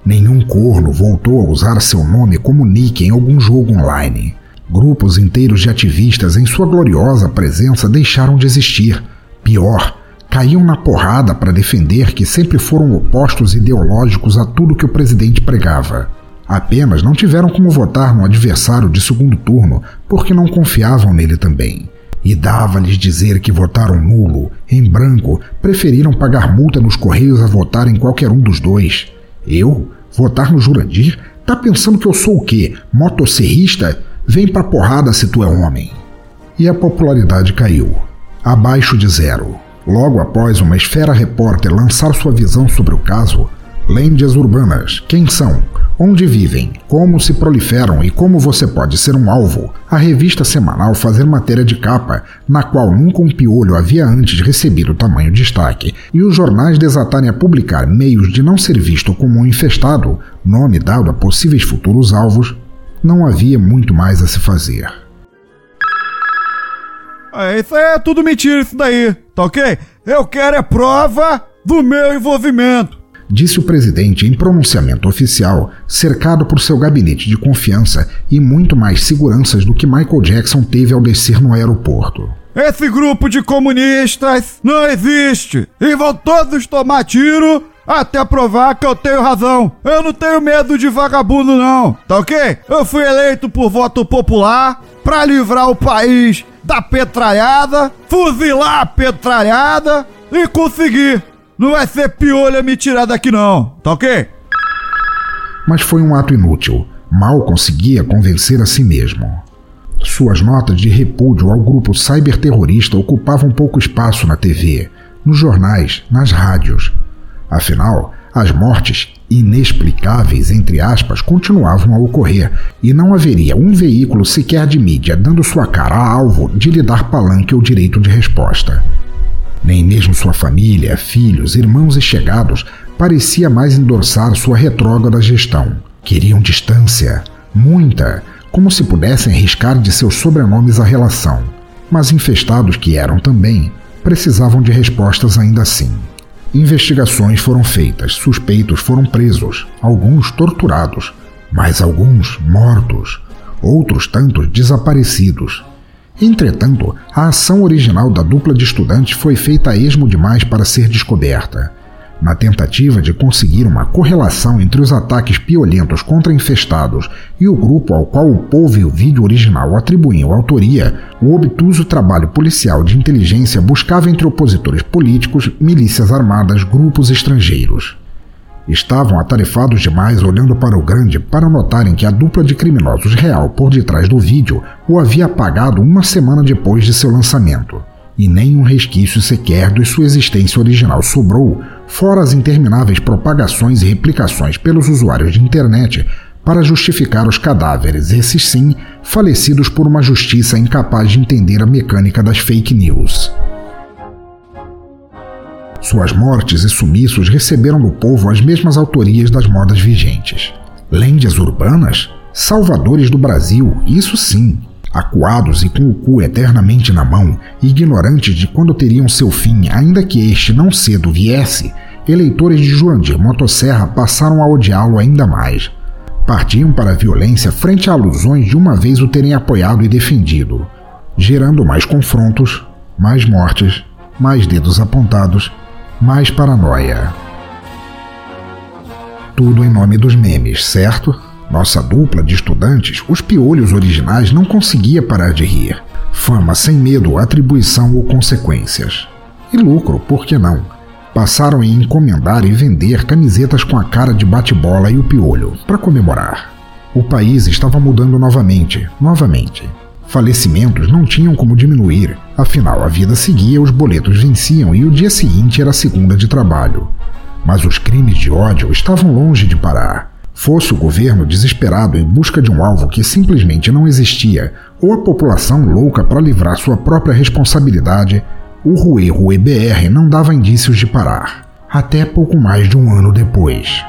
Nenhum corno voltou a usar seu nome como nick em algum jogo online. Grupos inteiros de ativistas, em sua gloriosa presença, deixaram de existir Pior, caíam na porrada para defender que sempre foram opostos ideológicos a tudo que o presidente pregava. Apenas não tiveram como votar no adversário de segundo turno porque não confiavam nele também. E dava-lhes dizer que votaram nulo, em branco, preferiram pagar multa nos correios a votar em qualquer um dos dois. Eu? Votar no Jurandir? Tá pensando que eu sou o quê? Motosserrista? Vem pra porrada se tu é homem. E a popularidade caiu abaixo de zero. Logo após uma esfera repórter lançar sua visão sobre o caso, lendas urbanas, quem são, onde vivem, como se proliferam e como você pode ser um alvo, a revista semanal fazer matéria de capa, na qual nunca um piolho havia antes recebido tamanho destaque, e os jornais desatarem a publicar meios de não ser visto como um infestado, nome dado a possíveis futuros alvos, não havia muito mais a se fazer. É, isso aí é tudo mentira, isso daí, tá ok? Eu quero é prova do meu envolvimento. Disse o presidente em pronunciamento oficial, cercado por seu gabinete de confiança e muito mais seguranças do que Michael Jackson teve ao descer no aeroporto. Esse grupo de comunistas não existe e vão todos tomar tiro até provar que eu tenho razão. Eu não tenho medo de vagabundo, não, tá ok? Eu fui eleito por voto popular pra livrar o país da petralhada, fuzilar a petralhada e conseguir. Não vai ser piolha me tirar daqui, não, tá ok? Mas foi um ato inútil. Mal conseguia convencer a si mesmo. Suas notas de repúdio ao grupo cyberterrorista ocupavam pouco espaço na TV, nos jornais, nas rádios. Afinal, as mortes inexplicáveis, entre aspas, continuavam a ocorrer e não haveria um veículo sequer de mídia dando sua cara a alvo de lhe dar palanque ou direito de resposta. Nem mesmo sua família, filhos, irmãos e chegados parecia mais endossar sua retrógrada gestão. Queriam distância, muita, como se pudessem arriscar de seus sobrenomes a relação. Mas infestados que eram também, precisavam de respostas ainda assim. Investigações foram feitas, suspeitos foram presos, alguns torturados, mas alguns mortos, outros tantos desaparecidos. Entretanto, a ação original da dupla de estudantes foi feita a esmo demais para ser descoberta. Na tentativa de conseguir uma correlação entre os ataques piolentos contra infestados e o grupo ao qual o povo e o vídeo original atribuíam autoria, o obtuso trabalho policial de inteligência buscava entre opositores políticos, milícias armadas, grupos estrangeiros. Estavam atarefados demais olhando para o grande para notarem que a dupla de criminosos real por detrás do vídeo o havia apagado uma semana depois de seu lançamento e nem um resquício sequer de sua existência original sobrou, fora as intermináveis propagações e replicações pelos usuários de internet para justificar os cadáveres, esses sim, falecidos por uma justiça incapaz de entender a mecânica das fake news. Suas mortes e sumiços receberam do povo as mesmas autorias das modas vigentes. Lendas urbanas? Salvadores do Brasil, isso sim, acuados e com o cu eternamente na mão, ignorantes de quando teriam seu fim, ainda que este não cedo viesse, eleitores de Jurandir Motosserra passaram a odiá-lo ainda mais. Partiam para a violência frente a alusões de uma vez o terem apoiado e defendido, gerando mais confrontos, mais mortes, mais dedos apontados, mais paranoia. Tudo em nome dos memes, certo? Nossa dupla de estudantes, os piolhos originais, não conseguia parar de rir. Fama sem medo, atribuição ou consequências. E lucro, por que não? Passaram a encomendar e vender camisetas com a cara de bate-bola e o piolho, para comemorar. O país estava mudando novamente, novamente. Falecimentos não tinham como diminuir, afinal a vida seguia, os boletos venciam e o dia seguinte era segunda de trabalho. Mas os crimes de ódio estavam longe de parar. Fosse o governo desesperado em busca de um alvo que simplesmente não existia, ou a população louca para livrar sua própria responsabilidade, o Rue Rue BR não dava indícios de parar. Até pouco mais de um ano depois.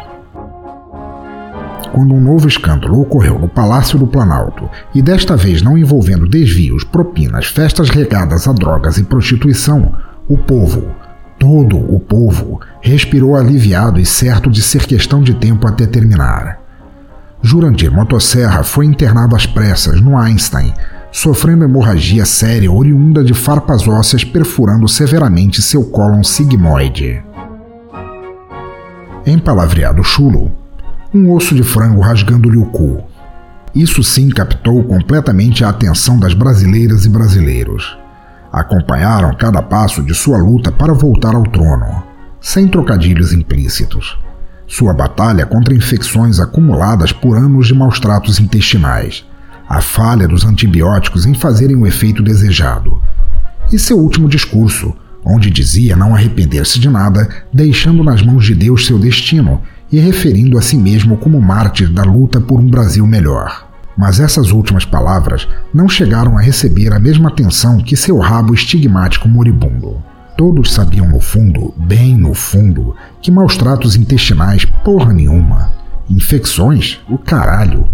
Quando um novo escândalo ocorreu no Palácio do Planalto, e desta vez não envolvendo desvios, propinas, festas regadas a drogas e prostituição, o povo, Todo o povo respirou aliviado e certo de ser questão de tempo até terminar. Jurandir Motosserra foi internado às pressas no Einstein, sofrendo hemorragia séria oriunda de farpas ósseas perfurando severamente seu cólon sigmoide. Empalavreado chulo, um osso de frango rasgando-lhe o cu. Isso sim captou completamente a atenção das brasileiras e brasileiros acompanharam cada passo de sua luta para voltar ao trono, sem trocadilhos implícitos. Sua batalha contra infecções acumuladas por anos de maus tratos intestinais, a falha dos antibióticos em fazerem o efeito desejado, e seu último discurso, onde dizia não arrepender-se de nada, deixando nas mãos de Deus seu destino e referindo a si mesmo como mártir da luta por um Brasil melhor. Mas essas últimas palavras não chegaram a receber a mesma atenção que seu rabo estigmático moribundo. Todos sabiam no fundo, bem no fundo, que maus tratos intestinais, porra nenhuma. Infecções? O caralho.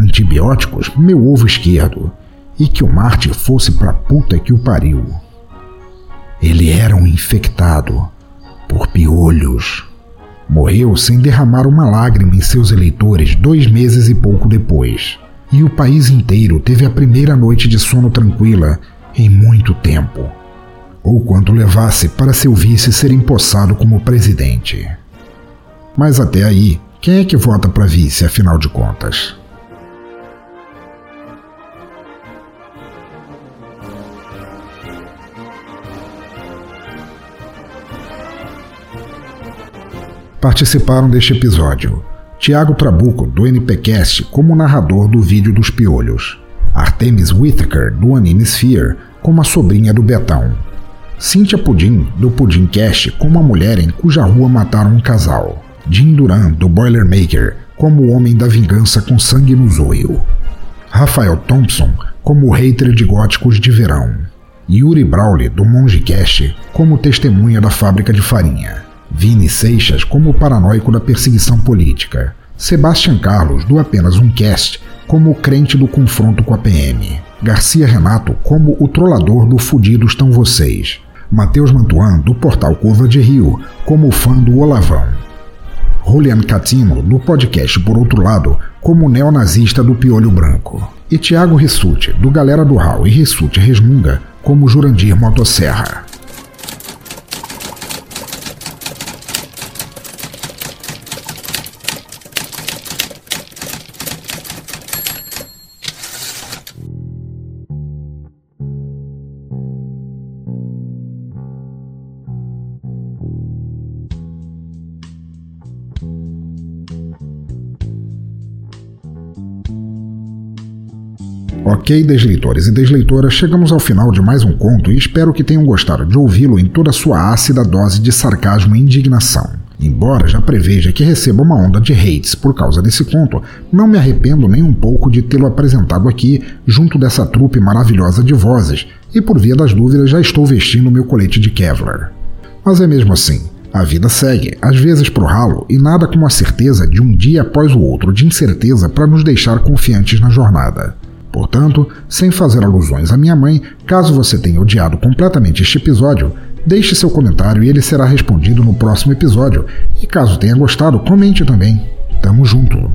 Antibióticos? Meu ovo esquerdo. E que o Marte fosse pra puta que o pariu. Ele era um infectado por piolhos. Morreu sem derramar uma lágrima em seus eleitores dois meses e pouco depois e o país inteiro teve a primeira noite de sono tranquila em muito tempo, ou quanto levasse para seu vice ser empossado como presidente. Mas até aí, quem é que vota para vice, afinal de contas? Participaram deste episódio Tiago Trabuco, do NPcast, como narrador do vídeo dos piolhos, Artemis Whittaker, do Anime Sphere, como a sobrinha do Betão, Cynthia Pudim, do Pudimcast, como a mulher em cuja rua mataram um casal, Jim Duran, do Boilermaker, como o homem da vingança com sangue no zoio, Rafael Thompson, como o hater de góticos de verão, Yuri Brawley, do Mongecast, como testemunha da fábrica de farinha. Vini Seixas como o paranoico da perseguição política, Sebastian Carlos, do Apenas um Cast, como o crente do confronto com a PM, Garcia Renato como o trollador do Fudidos Estão Vocês, Matheus Mantuan, do portal Curva de Rio, como o fã do Olavão, Julian Catino, do podcast Por Outro Lado, como o neonazista do Piolho Branco, e Tiago Rissuti, do Galera do Hall e Rissuti Resmunga, como Jurandir Motosserra. Ok, desleitores e desleitoras, chegamos ao final de mais um conto e espero que tenham gostado de ouvi-lo em toda a sua ácida dose de sarcasmo e indignação. Embora já preveja que receba uma onda de hates por causa desse conto, não me arrependo nem um pouco de tê-lo apresentado aqui junto dessa trupe maravilhosa de vozes, e por via das dúvidas já estou vestindo meu colete de Kevlar. Mas é mesmo assim, a vida segue, às vezes pro ralo, e nada como a certeza de um dia após o outro de incerteza para nos deixar confiantes na jornada. Portanto, sem fazer alusões à minha mãe, caso você tenha odiado completamente este episódio, deixe seu comentário e ele será respondido no próximo episódio. E caso tenha gostado, comente também. Tamo junto.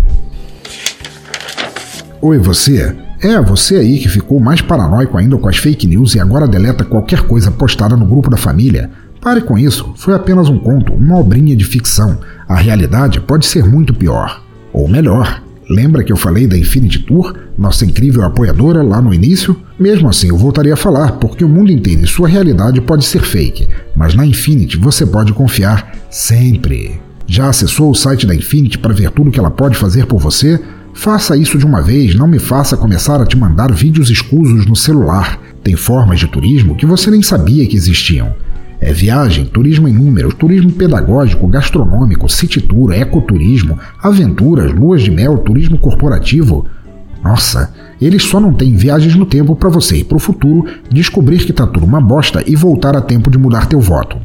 Oi, você? É, você aí que ficou mais paranoico ainda com as fake news e agora deleta qualquer coisa postada no grupo da família? Pare com isso, foi apenas um conto, uma obrinha de ficção. A realidade pode ser muito pior. Ou melhor. Lembra que eu falei da Infinity Tour, nossa incrível apoiadora, lá no início? Mesmo assim, eu voltaria a falar, porque o mundo inteiro e sua realidade pode ser fake, mas na Infinity você pode confiar sempre. Já acessou o site da Infinity para ver tudo que ela pode fazer por você? Faça isso de uma vez, não me faça começar a te mandar vídeos escusos no celular. Tem formas de turismo que você nem sabia que existiam. É viagem, turismo em números, turismo pedagógico, gastronômico, city tour, ecoturismo, aventuras, luas de mel, turismo corporativo. Nossa, eles só não têm viagens no tempo para você ir para o futuro, descobrir que tá tudo uma bosta e voltar a tempo de mudar teu voto.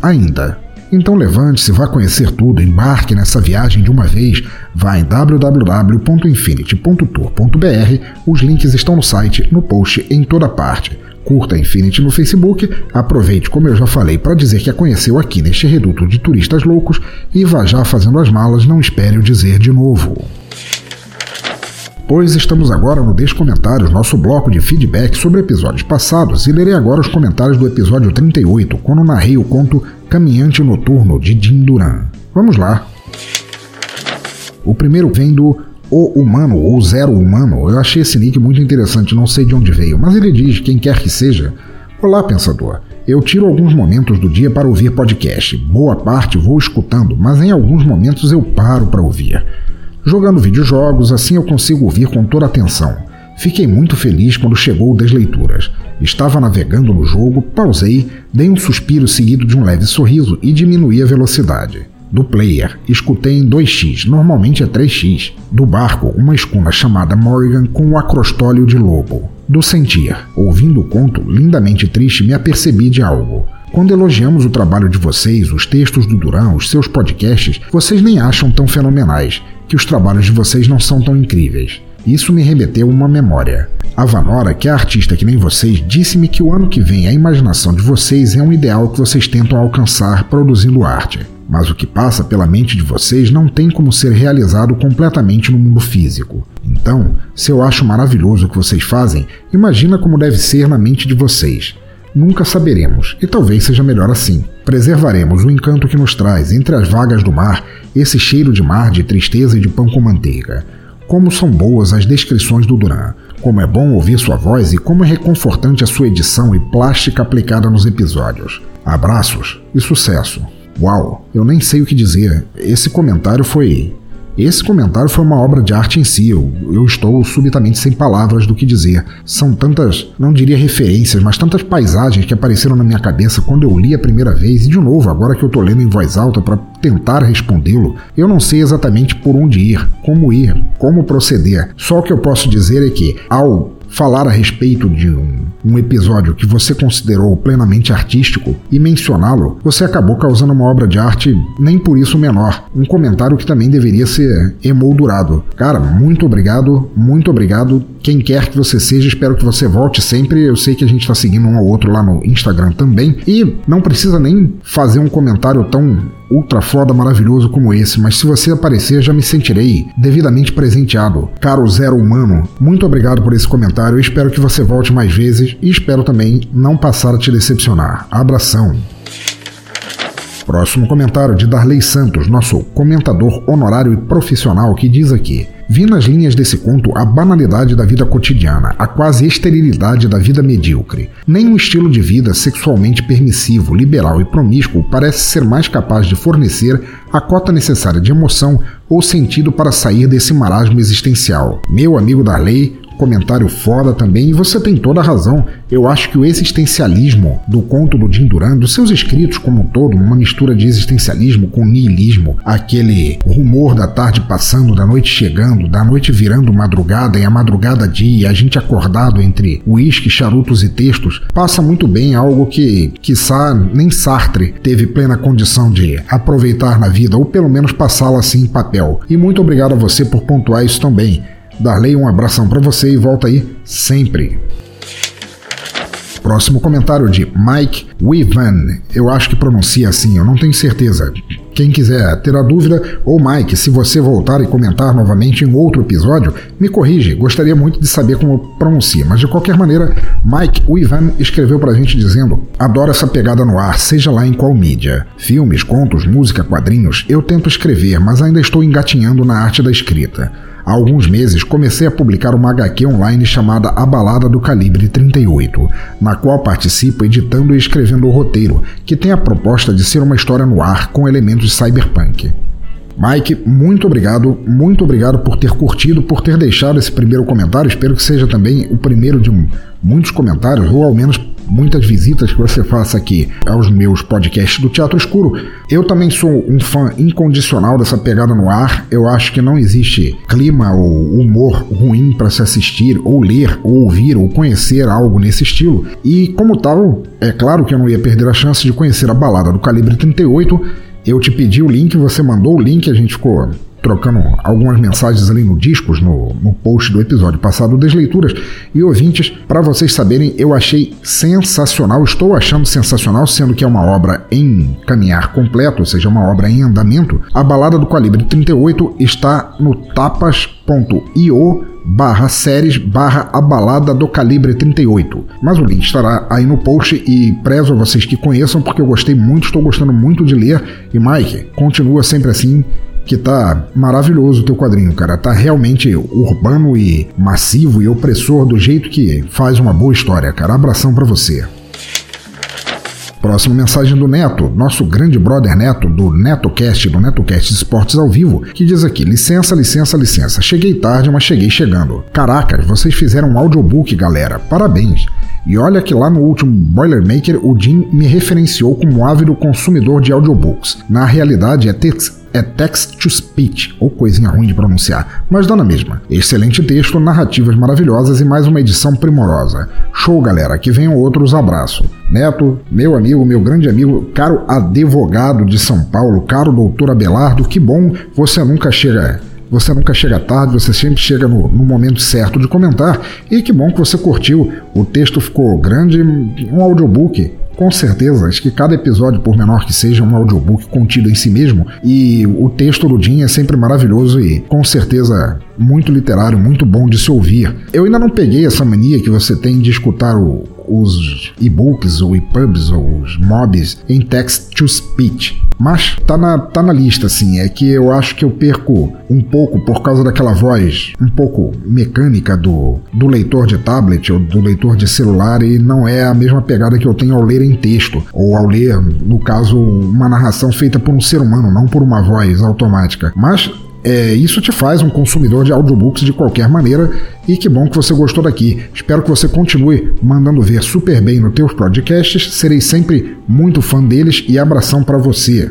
Ainda. Então levante-se, vá conhecer tudo, embarque nessa viagem de uma vez, vá em www.infinity.tour.br, os links estão no site, no post, em toda parte curta a Infinity no Facebook, aproveite, como eu já falei, para dizer que a conheceu aqui neste reduto de turistas loucos e vá já fazendo as malas, não espere o dizer de novo. Pois estamos agora no Descomentários, nosso bloco de feedback sobre episódios passados, e lerei agora os comentários do episódio 38, quando narrei o conto Caminhante Noturno de Jim Duran. Vamos lá! O primeiro vem do o Humano ou Zero Humano, eu achei esse nick muito interessante, não sei de onde veio, mas ele diz, quem quer que seja: Olá, pensador. Eu tiro alguns momentos do dia para ouvir podcast. Boa parte vou escutando, mas em alguns momentos eu paro para ouvir. Jogando videojogos, assim eu consigo ouvir com toda atenção. Fiquei muito feliz quando chegou o Desleituras. Estava navegando no jogo, pausei, dei um suspiro seguido de um leve sorriso e diminuí a velocidade. Do player, escutei em 2x, normalmente é 3x. Do barco, uma escuna chamada Morrigan com o acrostólio de lobo. Do sentir, ouvindo o conto, lindamente triste, me apercebi de algo. Quando elogiamos o trabalho de vocês, os textos do Duran, os seus podcasts, vocês nem acham tão fenomenais, que os trabalhos de vocês não são tão incríveis. Isso me remeteu uma memória. A Vanora, que é artista que nem vocês, disse-me que o ano que vem a imaginação de vocês é um ideal que vocês tentam alcançar produzindo arte. Mas o que passa pela mente de vocês não tem como ser realizado completamente no mundo físico. Então, se eu acho maravilhoso o que vocês fazem, imagina como deve ser na mente de vocês. Nunca saberemos, e talvez seja melhor assim. Preservaremos o encanto que nos traz, entre as vagas do mar, esse cheiro de mar, de tristeza e de pão com manteiga. Como são boas as descrições do Duran, como é bom ouvir sua voz e como é reconfortante a sua edição e plástica aplicada nos episódios. Abraços e sucesso. Uau, eu nem sei o que dizer. Esse comentário foi esse comentário foi uma obra de arte em si. Eu, eu, estou subitamente sem palavras do que dizer. São tantas, não diria referências, mas tantas paisagens que apareceram na minha cabeça quando eu li a primeira vez. E de novo, agora que eu estou lendo em voz alta para tentar respondê-lo, eu não sei exatamente por onde ir, como ir, como proceder. Só o que eu posso dizer é que, ao falar a respeito de um, um episódio que você considerou plenamente artístico e mencioná-lo, você acabou causando uma obra de arte nem por isso menor. Um comentário que também deveria ser emoldurado. Cara, muito obrigado, muito obrigado. Quem quer que você seja, espero que você volte sempre. Eu sei que a gente está seguindo um ao outro lá no Instagram também. E não precisa nem fazer um comentário tão ultra foda maravilhoso como esse, mas se você aparecer, já me sentirei devidamente presenteado. Caro Zero Humano, muito obrigado por esse comentário. espero que você volte mais vezes e espero também não passar a te decepcionar. Abração. Próximo comentário de Darley Santos, nosso comentador honorário e profissional, que diz aqui: Vi nas linhas desse conto a banalidade da vida cotidiana, a quase esterilidade da vida medíocre. Nenhum estilo de vida sexualmente permissivo, liberal e promíscuo parece ser mais capaz de fornecer a cota necessária de emoção ou sentido para sair desse marasmo existencial. Meu amigo Darley, comentário foda também, e você tem toda a razão. Eu acho que o existencialismo do conto do Jim Duran, dos seus escritos como um todo, uma mistura de existencialismo com niilismo, aquele rumor da tarde passando, da noite chegando, da noite virando madrugada e a madrugada dia, a gente acordado entre uísque, charutos e textos, passa muito bem algo que, quiçá, nem Sartre teve plena condição de aproveitar na vida, ou pelo menos passá-la assim em papel. E muito obrigado a você por pontuar isso também. Darley, um abração para você e volta aí sempre. Próximo comentário de Mike Wivan. Eu acho que pronuncia assim, eu não tenho certeza. Quem quiser ter a dúvida, ou Mike, se você voltar e comentar novamente em outro episódio, me corrige. Gostaria muito de saber como pronuncia. Mas de qualquer maneira, Mike Wivan escreveu pra gente dizendo: Adoro essa pegada no ar, seja lá em qual mídia. Filmes, contos, música, quadrinhos. Eu tento escrever, mas ainda estou engatinhando na arte da escrita. Há alguns meses comecei a publicar uma HQ online chamada A Balada do Calibre 38, na qual participo editando e escrevendo o roteiro, que tem a proposta de ser uma história no ar com elementos cyberpunk. Mike, muito obrigado, muito obrigado por ter curtido, por ter deixado esse primeiro comentário. Espero que seja também o primeiro de muitos comentários, ou ao menos muitas visitas que você faça aqui aos meus podcasts do Teatro Escuro. Eu também sou um fã incondicional dessa pegada no ar. Eu acho que não existe clima ou humor ruim para se assistir, ou ler, ou ouvir, ou conhecer algo nesse estilo. E como tal, é claro que eu não ia perder a chance de conhecer a balada do calibre 38. Eu te pedi o link, você mandou o link, a gente ficou trocando algumas mensagens ali no Discos, no, no post do episódio passado das leituras. E ouvintes, para vocês saberem, eu achei sensacional, estou achando sensacional, sendo que é uma obra em caminhar completo, ou seja, uma obra em andamento. A Balada do Calibre 38 está no tapas.io barra séries barra a balada do calibre 38. Mas o link estará aí no post e prezo a vocês que conheçam porque eu gostei muito, estou gostando muito de ler. E Mike, continua sempre assim que tá maravilhoso o teu quadrinho, cara. Tá realmente urbano e massivo e opressor do jeito que faz uma boa história, cara. Abração para você. Próxima mensagem do Neto, nosso grande brother Neto, do NetoCast, do NetoCast Esportes ao vivo, que diz aqui: licença, licença, licença. Cheguei tarde, mas cheguei chegando. Caracas, vocês fizeram um audiobook, galera. Parabéns. E olha que lá no último Boilermaker o Jim me referenciou como ávido consumidor de audiobooks. Na realidade é text, é text to speech, ou coisinha ruim de pronunciar, mas dá na mesma. Excelente texto, narrativas maravilhosas e mais uma edição primorosa. Show, galera, que venham outros abraço. Neto, meu amigo, meu grande amigo, caro advogado de São Paulo, caro doutor Abelardo, que bom você nunca chega você nunca chega tarde, você sempre chega no, no, momento certo de comentar. E que bom que você curtiu. O texto ficou grande, um audiobook. Com certeza, acho que cada episódio, por menor que seja, é um audiobook contido em si mesmo. E o texto do Jim é sempre maravilhoso e, com certeza, muito literário, muito bom de se ouvir. Eu ainda não peguei essa mania que você tem de escutar o, os e-books ou e-pubs ou os mobs em text-to-speech. Mas tá na, tá na lista, assim. É que eu acho que eu perco um pouco por causa daquela voz um pouco mecânica do, do leitor de tablet ou do leitor de celular e não é a mesma pegada que eu tenho ao ler em texto ou ao ler, no caso, uma narração feita por um ser humano, não por uma voz automática. Mas é, isso te faz um consumidor de audiobooks de qualquer maneira e que bom que você gostou daqui. Espero que você continue mandando ver super bem nos teus podcasts. Serei sempre muito fã deles e abração para você.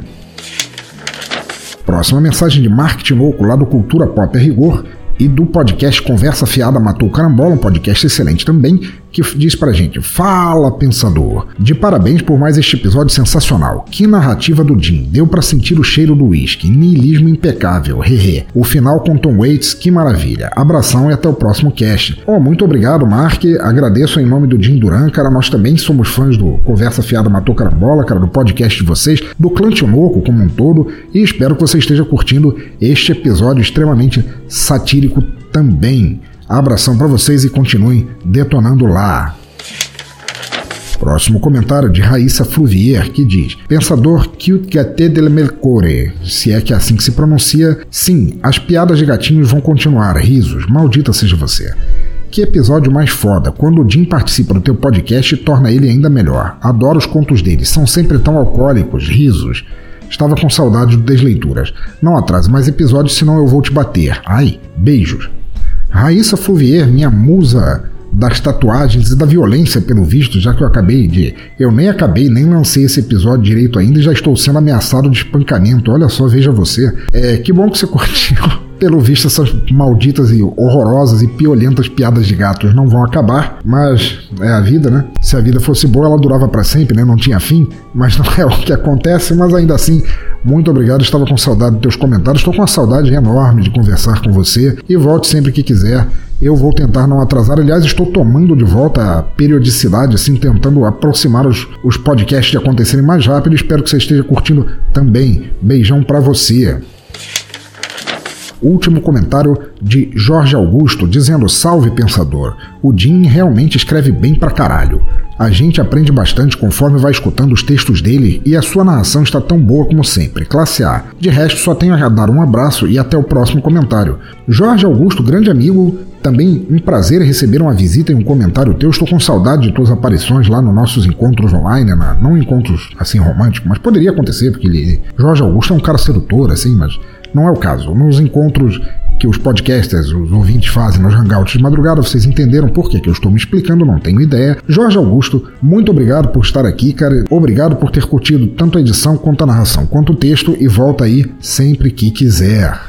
Próxima mensagem de Mark Tinoco, lá do Cultura Pop a Rigor, e do podcast Conversa Fiada Matou Carambola, um podcast excelente também, que diz pra gente: Fala, pensador! De parabéns por mais este episódio sensacional. Que narrativa do Jim, deu para sentir o cheiro do uísque, niilismo impecável, hehe. O final com Tom Waits, que maravilha. Abração e até o próximo cast. Oh, muito obrigado, Mark. Agradeço em nome do Jim Duran, cara. Nós também somos fãs do Conversa Fiada Matou Carambola, cara, do podcast de vocês, do Clã Tinoco como um todo, e espero que você esteja curtindo este episódio extremamente satírico também. Abração para vocês e continuem detonando lá. Próximo comentário de Raíssa Fluvier, que diz: Pensador cute del Melcore, se é que é assim que se pronuncia, sim, as piadas de gatinhos vão continuar, risos, maldita seja você. Que episódio mais foda, quando o Jim participa do teu podcast torna ele ainda melhor. Adoro os contos dele, são sempre tão alcoólicos, risos. Estava com saudade do Desleituras. Não atrase mais episódios, senão eu vou te bater. Ai, beijos. Raíssa Fluvier, minha musa das tatuagens e da violência, pelo visto, já que eu acabei de. Eu nem acabei, nem lancei esse episódio direito ainda e já estou sendo ameaçado de espancamento. Olha só, veja você. É, que bom que você curtiu. Pelo visto, essas malditas e horrorosas e piolentas piadas de gatos não vão acabar, mas é a vida, né? Se a vida fosse boa, ela durava para sempre, né? Não tinha fim, mas não é o que acontece, mas ainda assim, muito obrigado. Estava com saudade dos teus comentários, estou com uma saudade enorme de conversar com você e volte sempre que quiser. Eu vou tentar não atrasar. Aliás, estou tomando de volta a periodicidade, assim, tentando aproximar os, os podcasts de acontecerem mais rápido. Espero que você esteja curtindo também. Beijão para você. Último comentário de Jorge Augusto dizendo: Salve pensador, o Jim realmente escreve bem pra caralho. A gente aprende bastante conforme vai escutando os textos dele e a sua narração está tão boa como sempre. Classe A. De resto, só tenho a dar um abraço e até o próximo comentário. Jorge Augusto, grande amigo, também um prazer receber uma visita e um comentário teu. Estou com saudade de tuas aparições lá nos nossos encontros online, né? não encontros assim românticos, mas poderia acontecer, porque ele. Jorge Augusto é um cara sedutor, assim, mas não é o caso. Nos encontros que os podcasters, os ouvintes fazem nos hangouts de madrugada, vocês entenderam por que, eu estou me explicando, não tenho ideia. Jorge Augusto, muito obrigado por estar aqui, cara. Obrigado por ter curtido tanto a edição quanto a narração, quanto o texto e volta aí sempre que quiser.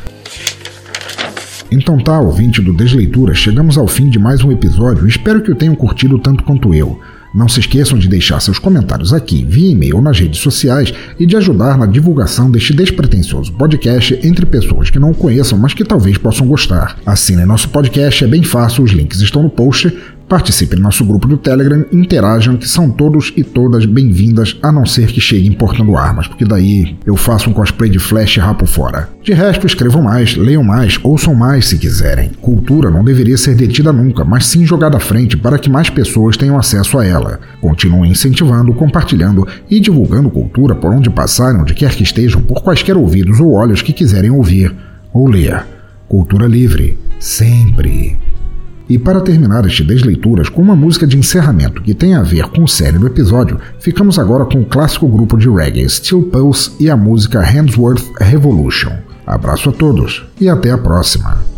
Então tá, ouvinte do Desleitura, chegamos ao fim de mais um episódio. Espero que o tenham curtido tanto quanto eu. Não se esqueçam de deixar seus comentários aqui via e-mail ou nas redes sociais e de ajudar na divulgação deste despretensioso podcast entre pessoas que não o conheçam, mas que talvez possam gostar. Assinem nosso podcast, é bem fácil, os links estão no post. Participe do nosso grupo do Telegram, interajam, que são todos e todas bem-vindas, a não ser que cheguem portando armas, porque daí eu faço um cosplay de Flash e rapo fora. De resto, escrevam mais, leiam mais, ouçam mais se quiserem. Cultura não deveria ser detida nunca, mas sim jogada à frente para que mais pessoas tenham acesso a ela. Continuem incentivando, compartilhando e divulgando cultura por onde passarem, onde quer que estejam, por quaisquer ouvidos ou olhos que quiserem ouvir ou ler. Cultura livre, sempre. E para terminar este Desleituras com uma música de encerramento que tem a ver com o série do episódio, ficamos agora com o clássico grupo de reggae Steel Pulse e a música Handsworth Revolution. Abraço a todos e até a próxima!